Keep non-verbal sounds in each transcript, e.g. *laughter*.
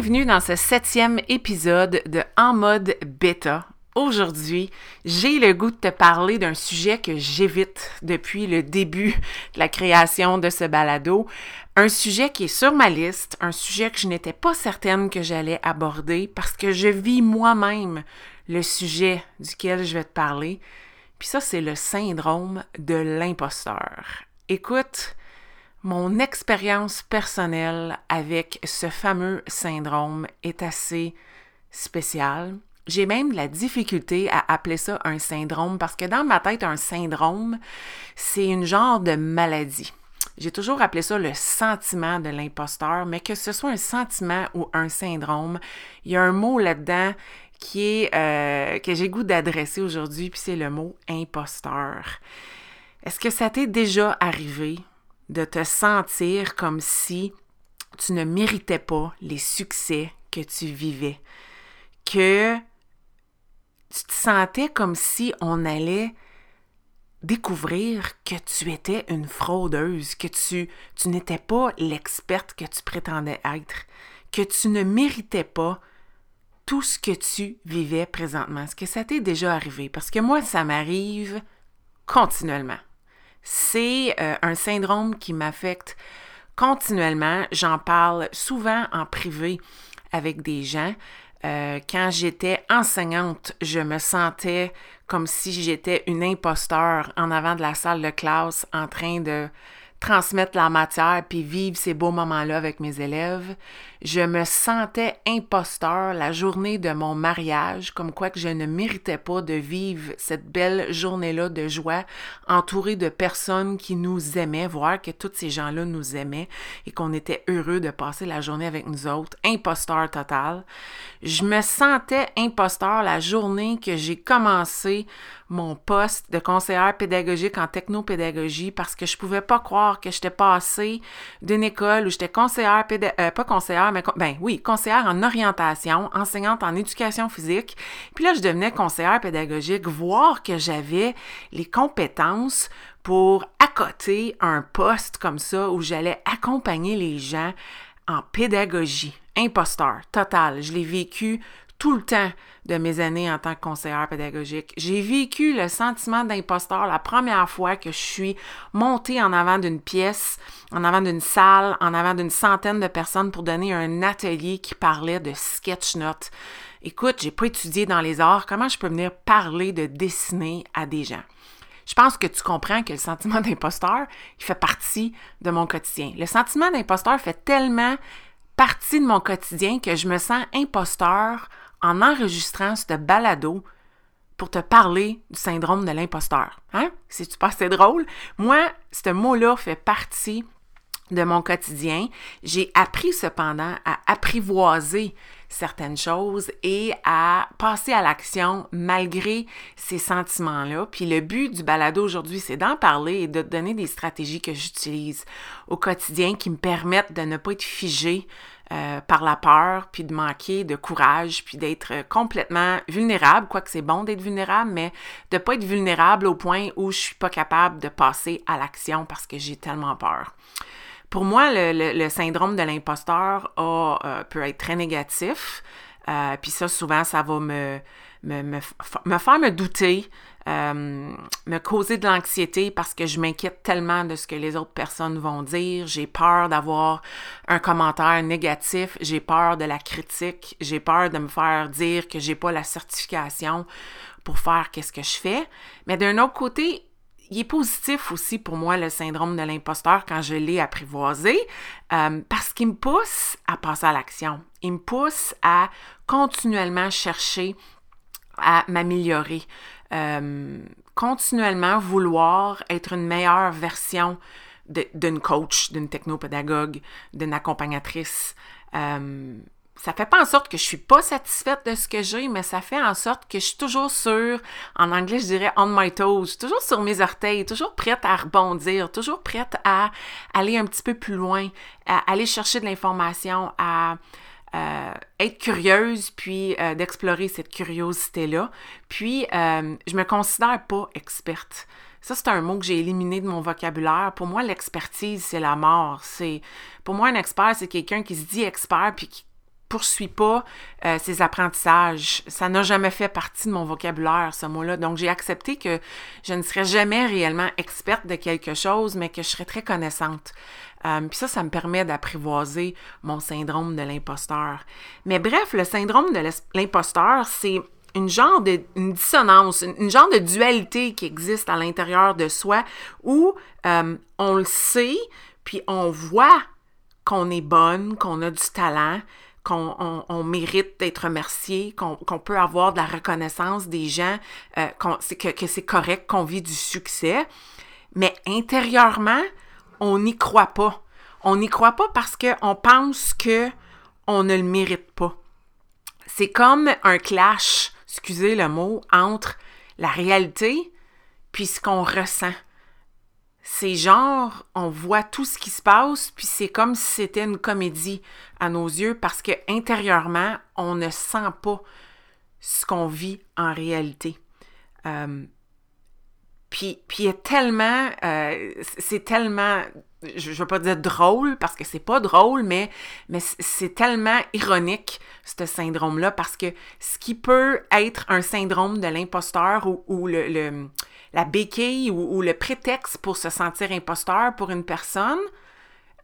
Bienvenue dans ce septième épisode de En mode bêta. Aujourd'hui, j'ai le goût de te parler d'un sujet que j'évite depuis le début de la création de ce balado. Un sujet qui est sur ma liste, un sujet que je n'étais pas certaine que j'allais aborder parce que je vis moi-même le sujet duquel je vais te parler. Puis ça, c'est le syndrome de l'imposteur. Écoute, mon expérience personnelle avec ce fameux syndrome est assez spéciale. J'ai même la difficulté à appeler ça un syndrome parce que dans ma tête, un syndrome, c'est une genre de maladie. J'ai toujours appelé ça le sentiment de l'imposteur, mais que ce soit un sentiment ou un syndrome, il y a un mot là-dedans qui est euh, que j'ai goût d'adresser aujourd'hui, puis c'est le mot imposteur. Est-ce que ça t'est déjà arrivé de te sentir comme si tu ne méritais pas les succès que tu vivais, que tu te sentais comme si on allait découvrir que tu étais une fraudeuse, que tu, n'étais pas l'experte que tu prétendais être, que tu ne méritais pas tout ce que tu vivais présentement. Est-ce que ça t'est déjà arrivé? Parce que moi, ça m'arrive continuellement. C'est euh, un syndrome qui m'affecte continuellement. J'en parle souvent en privé avec des gens. Euh, quand j'étais enseignante, je me sentais comme si j'étais une imposteur en avant de la salle de classe en train de transmettre la matière puis vivre ces beaux moments-là avec mes élèves. Je me sentais imposteur la journée de mon mariage, comme quoi que je ne méritais pas de vivre cette belle journée-là de joie, entourée de personnes qui nous aimaient, voir que tous ces gens-là nous aimaient et qu'on était heureux de passer la journée avec nous autres. Imposteur total. Je me sentais imposteur la journée que j'ai commencé mon poste de conseillère pédagogique en technopédagogie parce que je pouvais pas croire que j'étais passée d'une école où j'étais conseillère euh, pas conseillère ben oui, conseillère en orientation, enseignante en éducation physique. Puis là je devenais conseillère pédagogique, voir que j'avais les compétences pour accoter un poste comme ça où j'allais accompagner les gens en pédagogie. Imposteur, total. Je l'ai vécu tout le temps de mes années en tant que conseillère pédagogique. J'ai vécu le sentiment d'imposteur la première fois que je suis montée en avant d'une pièce, en avant d'une salle, en avant d'une centaine de personnes pour donner un atelier qui parlait de sketch notes. Écoute, j'ai pas étudié dans les arts, comment je peux venir parler de dessiner à des gens? Je pense que tu comprends que le sentiment *laughs* d'imposteur, il fait partie de mon quotidien. Le sentiment d'imposteur fait tellement partie de mon quotidien que je me sens imposteur en enregistrant ce balado pour te parler du syndrome de l'imposteur. Hein? C'est-tu pas assez drôle? Moi, ce mot-là fait partie de mon quotidien. J'ai appris cependant à apprivoiser certaines choses et à passer à l'action malgré ces sentiments-là. Puis le but du balado aujourd'hui, c'est d'en parler et de te donner des stratégies que j'utilise au quotidien qui me permettent de ne pas être figé euh, par la peur, puis de manquer de courage, puis d'être complètement vulnérable, quoique c'est bon d'être vulnérable, mais de pas être vulnérable au point où je suis pas capable de passer à l'action parce que j'ai tellement peur. Pour moi, le, syndrome de l'imposteur euh, peut être très négatif. Euh, puis ça, souvent, ça va me, me, me faire me douter, euh, me causer de l'anxiété parce que je m'inquiète tellement de ce que les autres personnes vont dire. J'ai peur d'avoir un commentaire négatif. J'ai peur de la critique. J'ai peur de me faire dire que j'ai pas la certification pour faire qu'est-ce que je fais. Mais d'un autre côté, il est positif aussi pour moi le syndrome de l'imposteur quand je l'ai apprivoisé euh, parce qu'il me pousse à passer à l'action. Il me pousse à continuellement chercher à m'améliorer, euh, continuellement vouloir être une meilleure version d'une coach, d'une technopédagogue, d'une accompagnatrice. Euh, ça fait pas en sorte que je suis pas satisfaite de ce que j'ai, mais ça fait en sorte que je suis toujours sur, en anglais je dirais on my toes, toujours sur mes orteils, toujours prête à rebondir, toujours prête à aller un petit peu plus loin, à aller chercher de l'information, à euh, être curieuse, puis euh, d'explorer cette curiosité-là. Puis, euh, je me considère pas experte. Ça, c'est un mot que j'ai éliminé de mon vocabulaire. Pour moi, l'expertise, c'est la mort. C'est, pour moi, un expert, c'est quelqu'un qui se dit expert puis qui poursuit pas euh, ses apprentissages. Ça n'a jamais fait partie de mon vocabulaire, ce mot-là. Donc, j'ai accepté que je ne serais jamais réellement experte de quelque chose, mais que je serais très connaissante. Euh, puis ça, ça me permet d'apprivoiser mon syndrome de l'imposteur. Mais bref, le syndrome de l'imposteur, c'est une genre de une dissonance, une, genre de dualité qui existe à l'intérieur de soi où euh, on le sait, puis on voit qu'on est bonne, qu'on a du talent, qu'on mérite d'être remercié, qu'on peut avoir de la reconnaissance des gens, euh, que c'est correct, qu'on vit du succès. Mais intérieurement, on n'y croit pas. On n'y croit pas parce qu'on pense que on ne le mérite pas. C'est comme un clash, excusez le mot, entre la réalité puis ce qu'on ressent c'est genre, on voit tout ce qui se passe, puis c'est comme si c'était une comédie à nos yeux parce que intérieurement, on ne sent pas ce qu'on vit en réalité. Euh, puis, puis il tellement, euh, c'est tellement, je ne veux pas dire drôle parce que c'est pas drôle, mais, mais c'est tellement ironique, ce syndrome-là, parce que ce qui peut être un syndrome de l'imposteur ou, le la béquille ou, le prétexte pour se sentir imposteur pour une personne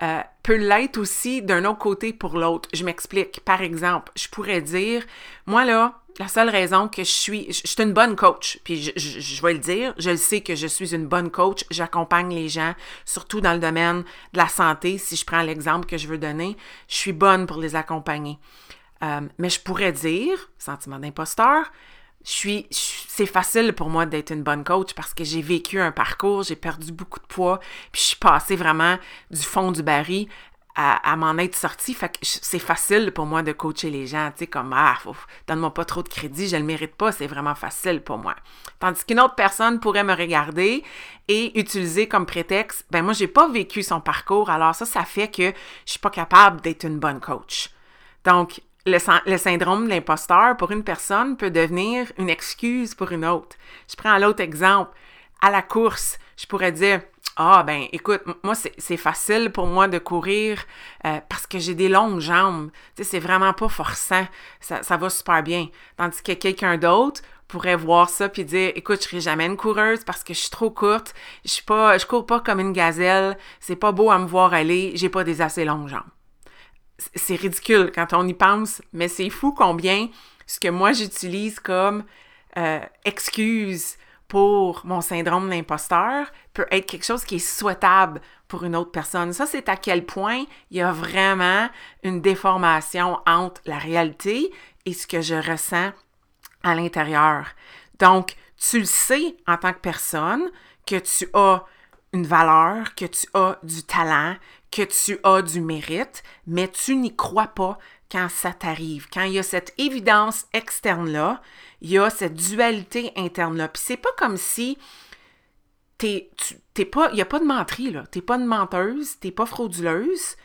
euh, peut l'être aussi d'un autre côté pour l'autre. Je m'explique. Par exemple, je pourrais dire, moi là, la seule raison que je suis, je, suis une bonne coach, puis je, vais le dire, je le sais que je suis une bonne coach, j'accompagne les gens, surtout dans le domaine de la santé, si je prends l'exemple que je veux donner, je suis bonne pour les accompagner. Euh, mais je pourrais dire, sentiment d'imposteur, je suis, c'est facile pour moi d'être une bonne coach parce que j'ai vécu un parcours, j'ai perdu beaucoup de poids, puis je suis passée vraiment du fond du baril à, m'en être sortie. Fait c'est facile pour moi de coacher les gens, tu sais, comme, ah, donne-moi pas trop de crédit, je le mérite pas, c'est vraiment facile pour moi. Tandis qu'une autre personne pourrait me regarder et utiliser comme prétexte, ben moi, j'ai pas vécu son parcours, alors ça, ça fait que je suis pas capable d'être une bonne coach. Donc, le, syndrome de l'imposteur pour une personne peut devenir une excuse pour une autre. Je prends l'autre exemple. À la course, je pourrais dire Ah, ben écoute, moi, c'est facile pour moi de courir euh, parce que j'ai des longues jambes. Tu sais, c'est vraiment pas forçant. Ça, ça va super bien. Tandis que quelqu'un d'autre pourrait voir ça puis dire écoute je serai jamais une coureuse parce que je suis trop courte je suis pas je cours pas comme une gazelle c'est pas beau à me voir aller j'ai pas des assez longues jambes c'est ridicule quand on y pense, mais c'est fou combien ce que moi j'utilise comme euh, excuse pour mon syndrome d'imposteur peut être quelque chose qui est souhaitable pour une autre personne. Ça, c'est à quel point il y a vraiment une déformation entre la réalité et ce que je ressens à l'intérieur. Donc, tu le sais en tant que personne que tu as une valeur, que tu as du talent, que tu as du mérite, mais tu n'y crois pas quand ça t'arrive. Quand il y a cette évidence externe-là, il y a cette dualité interne-là. Puis c'est pas comme si t'es, pas, il n'y a pas de menterie, là. T'es pas une menteuse, t'es pas frauduleuse.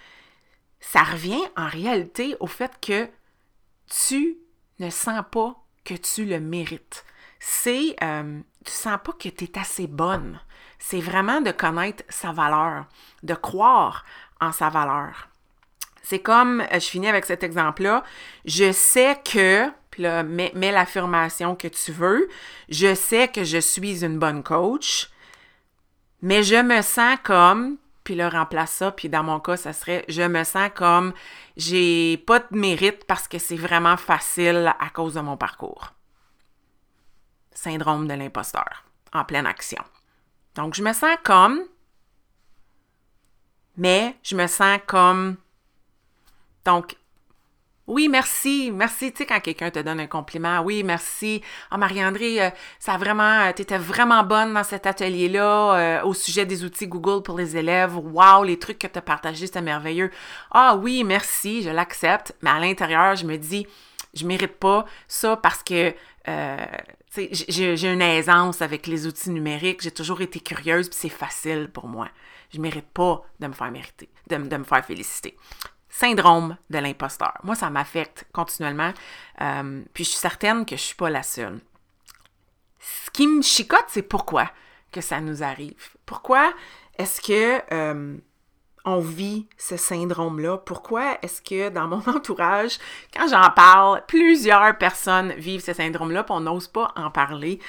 Ça revient en réalité au fait que tu ne sens pas que tu le mérites. C'est, euh, tu sens pas que tu es assez bonne c'est vraiment de connaître sa valeur, de croire en sa valeur. C'est comme, euh, je finis avec cet exemple-là, je sais que, puis là, mets, l'affirmation que tu veux, je sais que je suis une bonne coach, mais je me sens comme, puis là, remplace ça, puis dans mon cas, ça serait, je me sens comme, j'ai pas de mérite parce que c'est vraiment facile à cause de mon parcours. Syndrome de l'imposteur, en pleine action. Donc, je me sens comme, mais je me sens comme. Donc, Oui, merci, merci. Tu sais, quand quelqu'un te donne un compliment, oui, merci. Ah, Marie-André, euh, ça a vraiment, euh, vraiment bonne dans cet atelier-là euh, au sujet des outils Google pour les élèves. Wow, les trucs que tu as partagés, c'était merveilleux. Ah oui, merci, je l'accepte. Mais à l'intérieur, je me dis, je mérite pas ça parce que j'ai une aisance avec les outils numériques. J'ai toujours été curieuse, puis c'est facile pour moi. Je mérite pas de me faire mériter, de me faire féliciter syndrome de l'imposteur. Moi, ça m'affecte continuellement. Euh, puis je suis certaine que je ne suis pas la seule. Ce qui me chicote, c'est pourquoi que ça nous arrive. Pourquoi est-ce que euh, on vit ce syndrome-là? Pourquoi est-ce que dans mon *laughs* entourage, quand j'en parle, plusieurs personnes vivent ce syndrome-là, puis on n'ose pas en parler?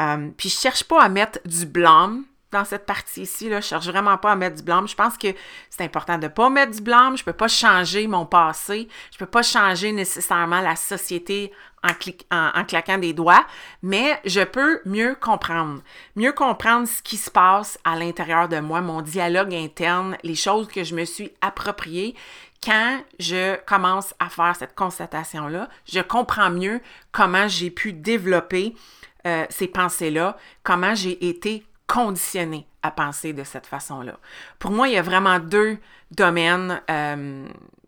Euh, puis je cherche pas à mettre du blâme dans cette partie ici. Là. Je cherche vraiment pas à mettre du blâme. Je pense que c'est important de ne pas mettre du blâme. Je peux pas changer mon passé. Je peux pas changer nécessairement la société en, en, claquant des doigts, mais je peux mieux comprendre. Mieux comprendre ce qui se passe à l'intérieur de moi, mon dialogue interne, les choses que je me suis appropriées. Quand je commence à faire cette constatation-là, je comprends mieux comment j'ai pu développer euh, ces pensées-là, comment j'ai été conditionné à penser de cette façon-là. Pour moi, il y a vraiment deux domaines euh,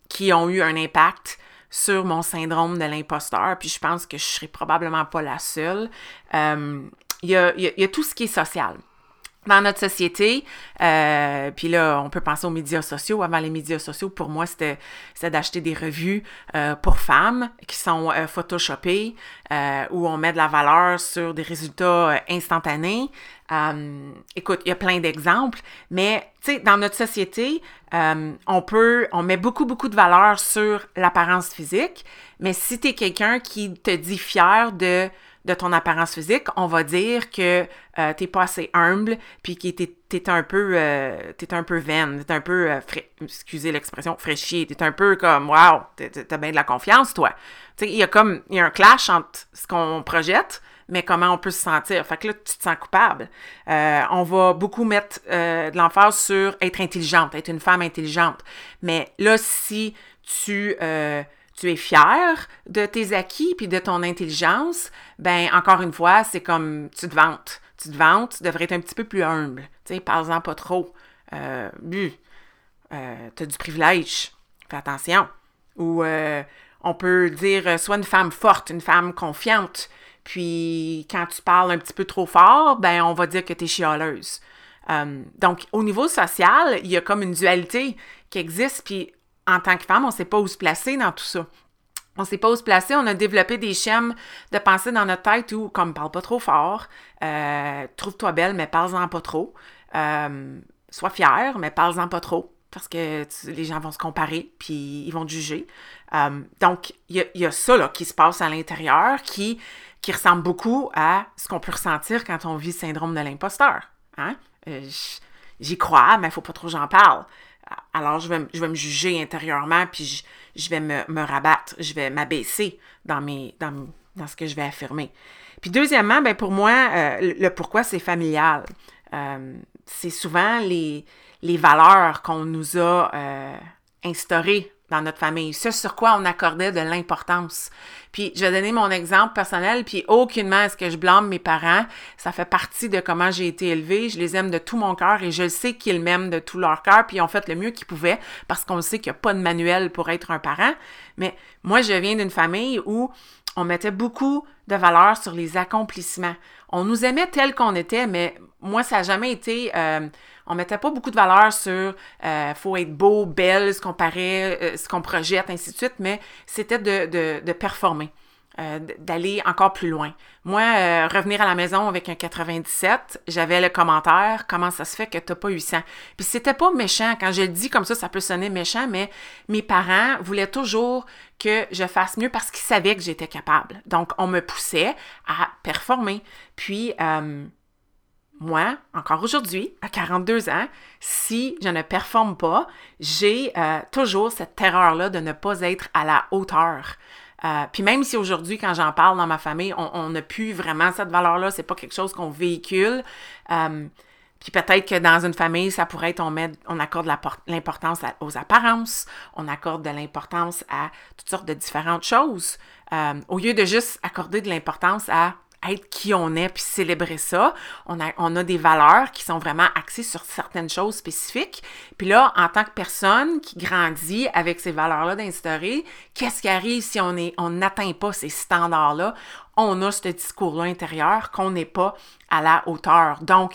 qui ont eu un impact sur mon syndrome de l'imposteur, puis je pense que je serai probablement pas la seule. Euh, il, y a, tout ce qui est social dans notre société. Euh, puis là, on peut penser aux médias sociaux. Avant les médias sociaux, pour moi, c'était d'acheter des revues pour femmes qui sont euh, photoshopées, où on met de la valeur sur des résultats instantanés. Écoute, il y a plein d'exemples, mais tu sais, dans notre société, on peut, on met beaucoup, beaucoup de valeur sur l'apparence physique, mais si tu es quelqu'un qui te dit fier de de ton apparence physique, on va dire que euh, t'es pas assez humble, puis que t'es, es un peu, euh, t'es un peu vaine, t'es un peu, euh, excusez l'expression, fraîchier, t'es un peu comme, wow, t'as bien de la confiance, toi. Tu sais, il y a comme, il y a un clash entre ce qu'on projette, mais comment on peut se sentir. Fait que là, tu te sens coupable. Euh, on va beaucoup mettre de l'emphase sur être intelligente, être une femme intelligente. Mais là, si tu tu es fier de tes acquis puis de ton intelligence, ben encore une fois, c'est comme tu te vantes. Tu te vantes, tu devrais être un petit peu plus humble. Tu sais, parle-en pas trop. Euh, euh, tu as du privilège. Fais attention. Ou euh, on peut dire euh, soit une femme forte, une femme confiante. Puis quand tu parles un petit peu trop fort, ben on va dire que tu es chialeuse. donc, au niveau social, il y a comme une dualité qui existe, puis en tant que femme, on ne sait pas où se placer dans tout ça. On ne sait pas où se placer. On a développé des schèmes de pensée dans notre tête où, comme parle pas trop fort, euh, trouve-toi belle, mais parle-en pas trop. Euh, sois fière, mais parle-en pas trop. Parce que les gens vont se comparer, puis ils vont te juger. Euh, donc, il y, a ça là, qui se passe à l'intérieur qui, qui ressemble beaucoup à ce qu'on peut ressentir quand on vit le syndrome de l'imposteur. Hein? J'y crois, mais il faut pas trop j'en parle alors je vais, je vais me juger intérieurement, puis je, vais me, rabattre, je vais m'abaisser dans, dans, dans, ce que je vais affirmer. Puis deuxièmement, ben pour moi, euh, le pourquoi c'est familial. Euh, c'est souvent les, les valeurs qu'on nous a euh, instaurées dans notre famille, ce sur quoi on accordait de l'importance. Puis je vais donner mon exemple personnel, puis aucunement est-ce que je blâme mes parents. Ça fait partie de comment j'ai été élevée. Je les aime de tout mon cœur et je sais qu'ils m'aiment de tout leur cœur, puis ils ont fait le mieux qu'ils pouvaient parce qu'on sait qu'il n'y a pas de manuel pour être un parent. Mais moi, je viens d'une famille où on mettait beaucoup de valeur sur les accomplissements. On nous aimait tel qu'on était, mais moi, ça n'a jamais été... Euh, on mettait pas beaucoup de valeur sur euh, faut être beau, belle, ce qu'on paraît, euh, ce qu'on projette, ainsi de suite, mais c'était de, de, de, performer. Euh, d'aller encore plus loin. Moi, euh, revenir à la maison avec un 97, j'avais le commentaire comment ça se fait que tu n'as pas eu 100. Puis c'était pas méchant. Quand je le dis comme ça, ça peut sonner méchant, mais mes parents voulaient toujours que je fasse mieux parce qu'ils savaient que j'étais capable. Donc, on me poussait à performer. Puis, euh, moi, encore aujourd'hui, à 42 ans, si je ne performe pas, j'ai toujours cette terreur-là de ne pas être à la hauteur. Euh, puis même si aujourd'hui, quand j'en parle dans ma famille, on n'a plus vraiment cette valeur-là, c'est pas quelque chose qu'on véhicule, euh, Puis peut-être que dans une famille, ça pourrait être on, met, on accorde l'importance aux apparences, on accorde de l'importance à toutes sortes de différentes choses, euh, au lieu de juste accorder de l'importance à être qui on est puis célébrer ça. On a, on a des valeurs qui sont vraiment axées sur certaines choses spécifiques. Puis là, en tant que personne qui grandit avec ces valeurs-là d'instaurer, qu'est-ce qui arrive si on on n'atteint pas ces standards-là? On a ce discours-là intérieur qu'on n'est pas à la hauteur. Donc,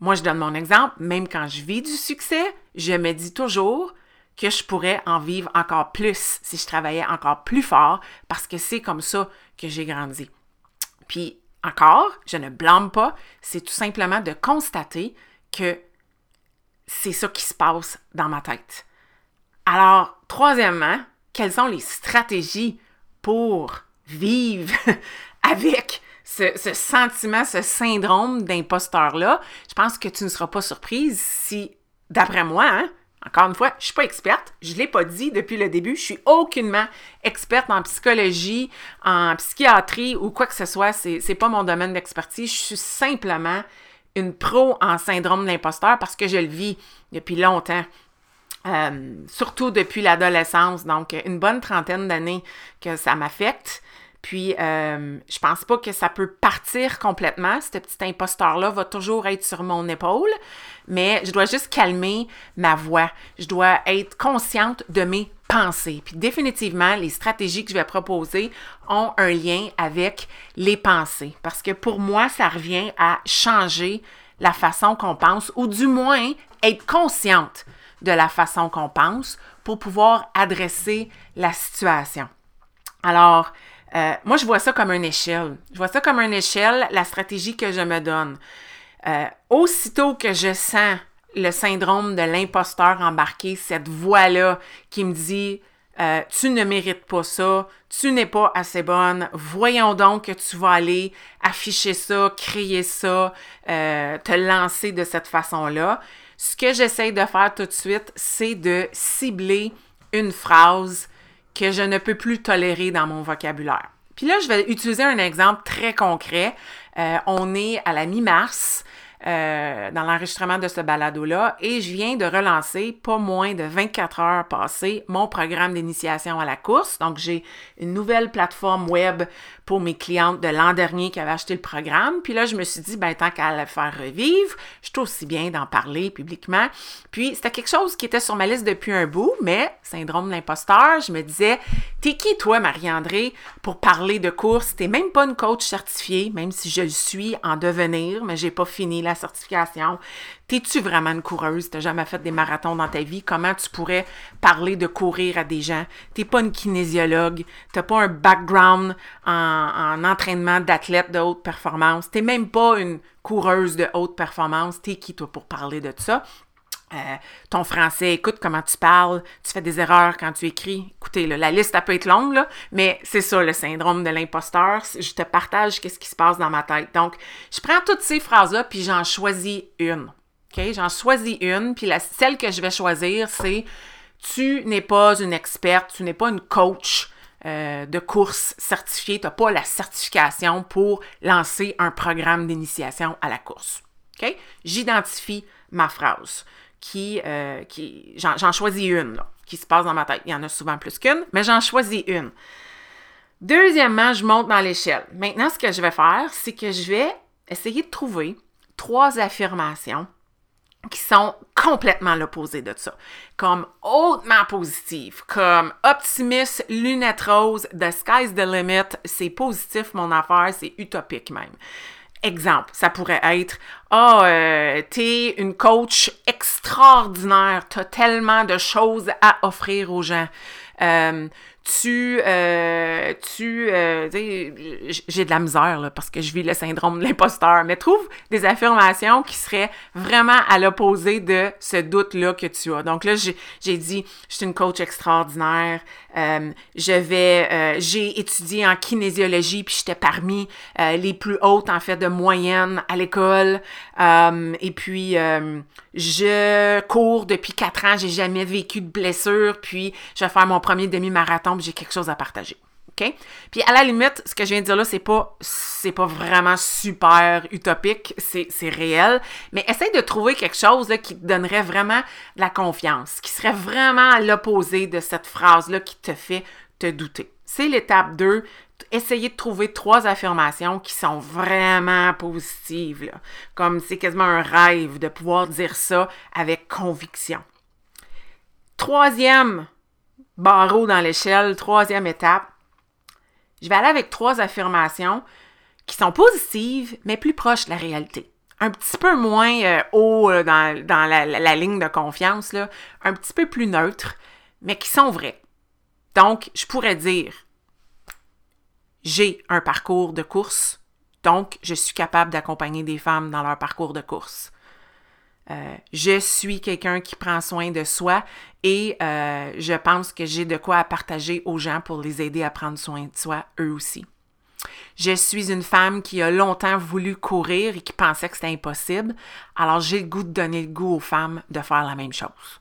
moi, je donne mon exemple. Même quand je vis du succès, je me dis toujours que je pourrais en vivre encore plus si je travaillais encore plus fort parce que c'est comme ça que j'ai grandi. Puis encore, je ne blâme pas, c'est tout simplement de constater que c'est ça qui se passe dans ma tête. Alors, troisièmement, quelles sont les stratégies pour vivre *laughs* avec ce, sentiment, ce syndrome d'imposteur-là? Je pense que tu ne seras pas surprise si, d'après moi, hein, encore une fois, je ne suis pas experte, je ne l'ai pas dit depuis le début, je suis aucunement experte en psychologie, en psychiatrie ou quoi que ce soit, c'est n'est pas mon domaine d'expertise, je suis simplement une pro en syndrome de l'imposteur parce que je le vis depuis longtemps. Euh, surtout depuis l'adolescence, donc une bonne trentaine d'années que ça m'affecte. Puis, euh, je pense pas que ça peut partir complètement. Ce petit imposteur-là va toujours être sur mon épaule, mais je dois juste calmer ma voix. Je dois être consciente de mes pensées. Puis, définitivement, les stratégies que je vais proposer ont un lien avec les pensées. Parce que pour moi, ça revient à changer la façon qu'on pense, ou du moins être consciente de la façon qu'on pense pour pouvoir adresser la situation. Alors, euh, moi, je vois ça comme une échelle. Je vois ça comme une échelle, la stratégie que je me donne. Euh, aussitôt que je sens le syndrome de l'imposteur embarqué, cette voix-là qui me dit euh, Tu ne mérites pas ça, tu n'es pas assez bonne, voyons donc que tu vas aller afficher ça, crier ça, te lancer de cette façon-là. Ce que j'essaie de faire tout de suite, c'est de cibler une phrase que je ne peux plus tolérer dans mon vocabulaire. Puis là, je vais utiliser un exemple très concret. Euh, on est à la mi-mars. Euh, dans l'enregistrement de ce balado-là et je viens de relancer, pas moins de 24 heures passées, mon programme d'initiation à la course. Donc, j'ai une nouvelle plateforme web pour mes clientes de l'an dernier qui avaient acheté le programme. Puis là, je me suis dit, ben, tant qu'à le faire revivre, je suis aussi bien d'en parler publiquement. Puis, c'était quelque chose qui était sur ma liste depuis un bout, mais syndrome de l'imposteur, je me disais, t'es qui, toi, Marie-André, pour parler de course? T'es même pas une coach certifiée, même si je le suis en devenir, mais j'ai pas fini la certification. T'es-tu vraiment une coureuse? T'as jamais fait des marathons dans ta vie? Comment tu pourrais parler de courir à des gens? T'es pas une kinésiologue. T'as pas un background en, entraînement d'athlète de haute performance. T'es même pas une coureuse de haute performance. T'es qui, toi, pour parler de ça? Euh, ton français, écoute comment tu parles, tu fais des erreurs quand tu écris. Écoutez, la liste, elle peut être longue, mais c'est ça le syndrome de l'imposteur. Je te partage qu'est-ce qui se passe dans ma tête. Donc, je prends toutes ces phrases-là, puis j'en choisis une. OK? J'en choisis une, puis la, celle que je vais choisir, c'est tu n'es pas une experte, tu n'es pas une coach euh, de course certifiée, tu n'as pas la certification pour lancer un programme d'initiation à la course. OK? J'identifie ma phrase qui, euh, j'en choisis une là, qui se passe dans ma tête. Il y en a souvent plus qu'une, mais j'en choisis une. Deuxièmement, je monte dans l'échelle. Maintenant, ce que je vais faire, c'est que je vais essayer de trouver trois affirmations qui sont complètement l'opposé de ça, comme hautement positif, comme optimiste, lunette rose, the sky's the limit, c'est positif mon affaire, c'est utopique même. Exemple, ça pourrait être Ah, oh, t'es une coach extraordinaire, t'as tellement de choses à offrir aux gens. Euh, tu, euh, tu, euh, j'ai de la misère là, parce que je vis le syndrome de l'imposteur, mais trouve des affirmations qui seraient vraiment à l'opposé de ce doute-là que tu as. Donc là, j'ai dit, je suis une coach extraordinaire, euh, je vais, euh, j'ai étudié en kinésiologie, puis j'étais parmi euh, les plus hautes, en fait, de moyenne à l'école, et puis je cours depuis quatre ans, j'ai jamais vécu de blessure, puis je vais faire mon premier demi-marathon, j'ai quelque chose à partager. OK? Puis à la limite, ce que je viens de dire là, c'est pas, c'est pas vraiment super utopique, c'est, réel. Mais essaye de trouver quelque chose là, qui te donnerait vraiment de la confiance, qui serait vraiment à l'opposé de cette phrase-là qui te fait te douter. C'est l'étape 2. Essayez de trouver trois affirmations qui sont vraiment positives. Comme c'est quasiment un rêve de pouvoir dire ça avec conviction. Troisième barreau dans l'échelle, troisième étape, je vais aller avec trois affirmations qui sont positives, mais plus proches de la réalité. Un petit peu moins euh, haut euh, dans, la, ligne de confiance, un petit peu plus neutre, mais qui sont vraies. Donc, je pourrais dire, j'ai un parcours de course, donc je suis capable d'accompagner des femmes dans leur parcours de course. Euh, je suis quelqu'un qui prend soin de soi et euh, je pense que j'ai de quoi partager aux gens pour les aider à prendre soin de soi eux aussi. Je suis une femme qui a longtemps voulu courir et qui pensait que c'était impossible, alors j'ai le goût de donner le goût aux femmes de faire la même chose.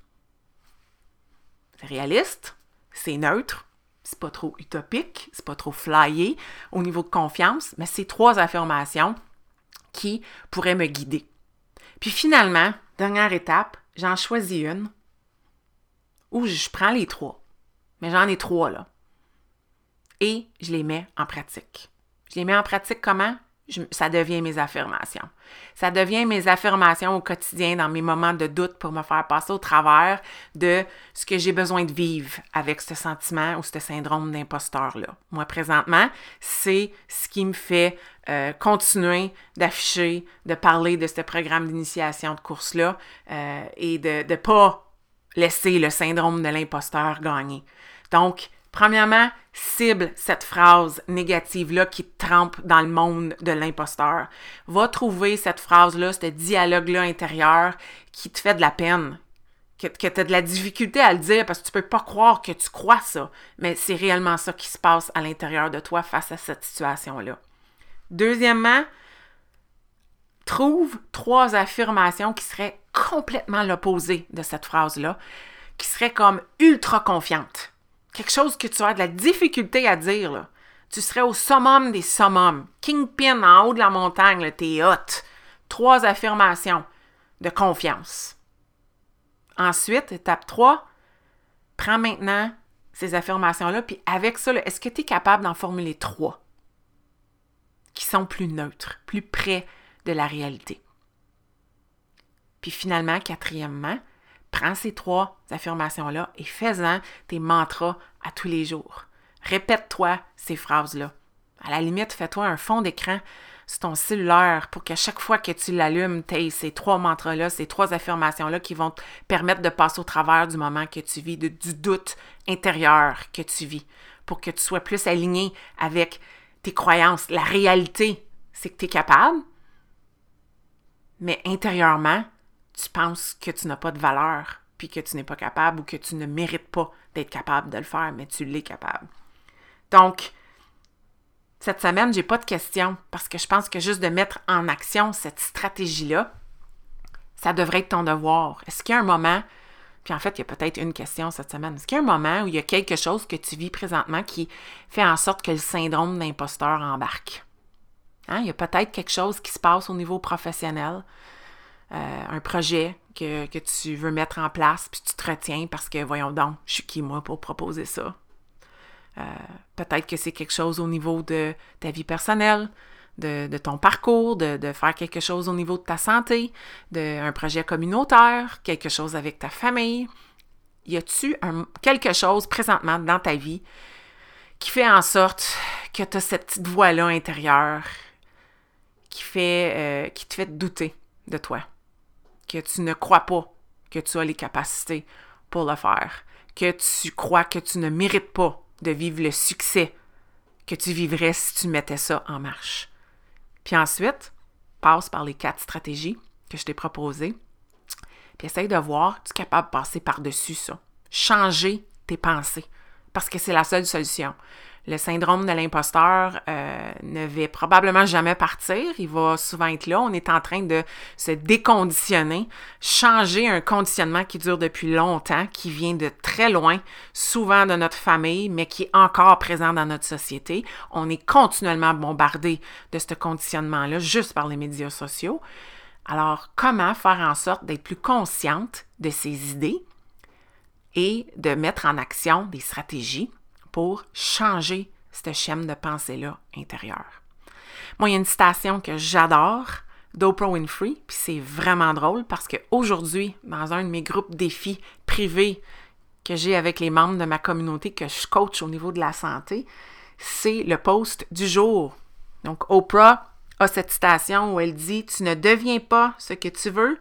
C'est réaliste, c'est neutre, c'est pas trop utopique, c'est pas trop flyé au niveau de confiance, mais c'est trois affirmations qui pourraient me guider. Puis finalement, dernière étape, j'en choisis une où je prends les trois. Mais j'en ai trois là. Et je les mets en pratique. Je les mets en pratique comment? Ça devient mes affirmations. Ça devient mes affirmations au quotidien dans mes moments de doute pour me faire passer au travers de ce que j'ai besoin de vivre avec ce sentiment ou ce syndrome d'imposteur-là. Moi, présentement, c'est ce qui me fait euh, continuer d'afficher, de parler de ce programme d'initiation de course-là euh, et de ne pas laisser le syndrome de l'imposteur gagner. Donc, Premièrement, cible cette phrase négative-là qui te trempe dans le monde de l'imposteur. Va trouver cette phrase-là, ce dialogue-là intérieur qui te fait de la peine, que, tu as de la difficulté à le dire parce que tu peux pas croire que tu crois ça, mais c'est réellement ça qui se passe à l'intérieur de toi face à cette situation-là. Deuxièmement, trouve trois affirmations qui seraient complètement l'opposé de cette phrase-là, qui seraient comme ultra confiantes quelque chose que tu as de la difficulté à dire, tu serais au summum des summums, kingpin en haut de la montagne, t'es hot. Trois affirmations de confiance. Ensuite, étape 3, prends maintenant ces affirmations-là, puis avec ça, est-ce que tu es capable d'en formuler trois qui sont plus neutres, plus près de la réalité? Puis finalement, quatrièmement, Prends ces trois affirmations-là et fais-en tes mantras à tous les jours. Répète-toi ces phrases-là. À la limite, fais-toi un fond d'écran sur ton cellulaire pour qu'à chaque fois que tu l'allumes, tu aies ces trois mantras-là, ces trois affirmations-là qui vont te permettre de passer au travers du moment que tu vis, du doute intérieur que tu vis, pour que tu sois plus aligné avec tes croyances. La réalité, c'est que tu es capable, mais intérieurement, tu penses que tu n'as pas de valeur, puis que tu n'es pas capable ou que tu ne mérites pas d'être capable de le faire, mais tu l'es capable. Donc, cette semaine, j'ai pas de questions parce que je pense que juste de mettre en action cette stratégie-là, ça devrait être ton devoir. Est-ce qu'il y a un moment, puis en fait, il y a peut-être une question cette semaine, est-ce qu'il y a un moment où il y a quelque chose que tu vis présentement qui fait en sorte que le syndrome d'imposteur embarque? Hein? Il y a peut-être quelque chose qui se passe au niveau professionnel, euh, un projet que, tu veux mettre en place, puis tu te retiens parce que, voyons donc, je suis qui moi pour proposer ça? Euh, peut-être que c'est quelque chose au niveau de ta vie personnelle, de, ton parcours, de, faire quelque chose au niveau de ta santé, d'un projet communautaire, quelque chose avec ta famille. Y a-tu quelque chose présentement dans ta vie qui fait en sorte que tu as cette petite voix-là intérieure qui, fait, euh, qui te fait douter de toi? Que tu ne crois pas que tu as les capacités pour le faire, que tu crois que tu ne mérites pas de vivre le succès que tu vivrais si tu mettais ça en marche. Puis ensuite, passe par les quatre stratégies que je t'ai proposées, puis essaye de voir, tu es capable de passer par-dessus ça? Changer tes pensées, parce que c'est la seule solution. Le syndrome de l'imposteur euh, ne va probablement jamais partir. Il va souvent être là. On est en train de se déconditionner, changer un conditionnement qui dure depuis longtemps, qui vient de très loin, souvent de notre famille, mais qui est encore présent dans notre société. On est continuellement bombardé de ce conditionnement-là juste par les médias sociaux. Alors, comment faire en sorte d'être plus consciente de ces idées et de mettre en action des stratégies pour changer cette chaîne de pensée-là intérieure. Moi, il y a une citation que j'adore d'Oprah Winfrey, puis c'est vraiment drôle parce qu'aujourd'hui, dans un de mes groupes défis privés que j'ai avec les membres de ma communauté que je coach au niveau de la santé, c'est le post du jour. Donc, Oprah a cette citation où elle dit Tu ne deviens pas ce que tu veux,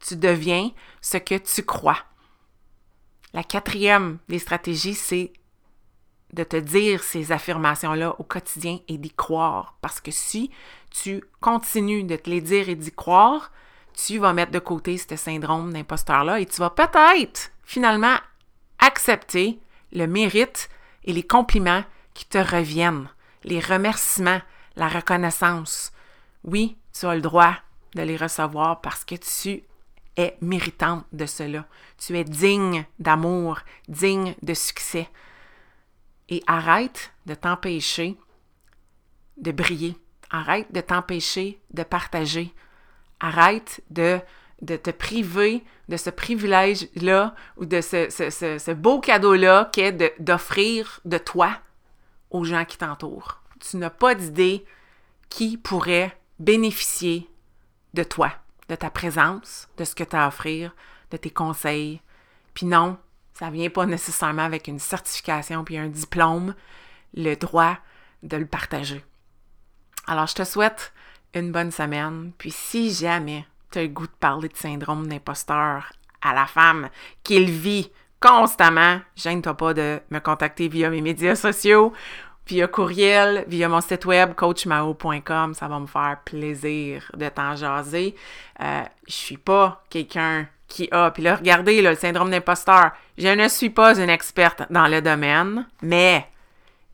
tu deviens ce que tu crois. La quatrième des stratégies, c'est de te dire ces affirmations-là au quotidien et d'y croire. Parce que si tu continues de te les dire et d'y croire, tu vas mettre de côté ce syndrome d'imposteur-là et tu vas peut-être finalement accepter le mérite et les compliments qui te reviennent, les remerciements, la reconnaissance. Oui, tu as le droit de les recevoir parce que tu es méritante de cela. Tu es digne d'amour, digne de succès et arrête de t'empêcher de briller. Arrête de t'empêcher de partager. Arrête de, te priver de ce privilège-là ou de ce, ce, beau cadeau-là qu'est d'offrir de, de toi aux gens qui t'entourent. Tu n'as pas d'idée qui pourrait bénéficier de toi, de ta présence, de ce que tu as à offrir, de tes conseils. Puis non, ça vient pas nécessairement avec une certification puis un diplôme, le droit de le partager. Alors, je te souhaite une bonne semaine. Puis si jamais tu as le goût de parler de syndrome d'imposteur à la femme qu'il vit constamment, gêne-toi pas de me contacter via mes médias sociaux, via courriel, via mon site web coachmao.com. Ça va me faire plaisir de t'en jaser. Euh, je suis pas quelqu'un qui a, puis là, regardez le syndrome d'imposteur. Je ne suis pas une experte dans le domaine, mais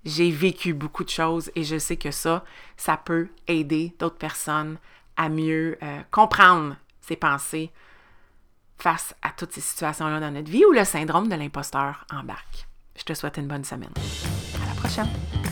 j'ai vécu beaucoup de choses et je sais que ça, ça peut aider d'autres personnes à mieux euh, comprendre ses pensées face à toutes ces situations-là dans notre vie où le syndrome de l'imposteur embarque. Je te souhaite une bonne semaine. À la prochaine.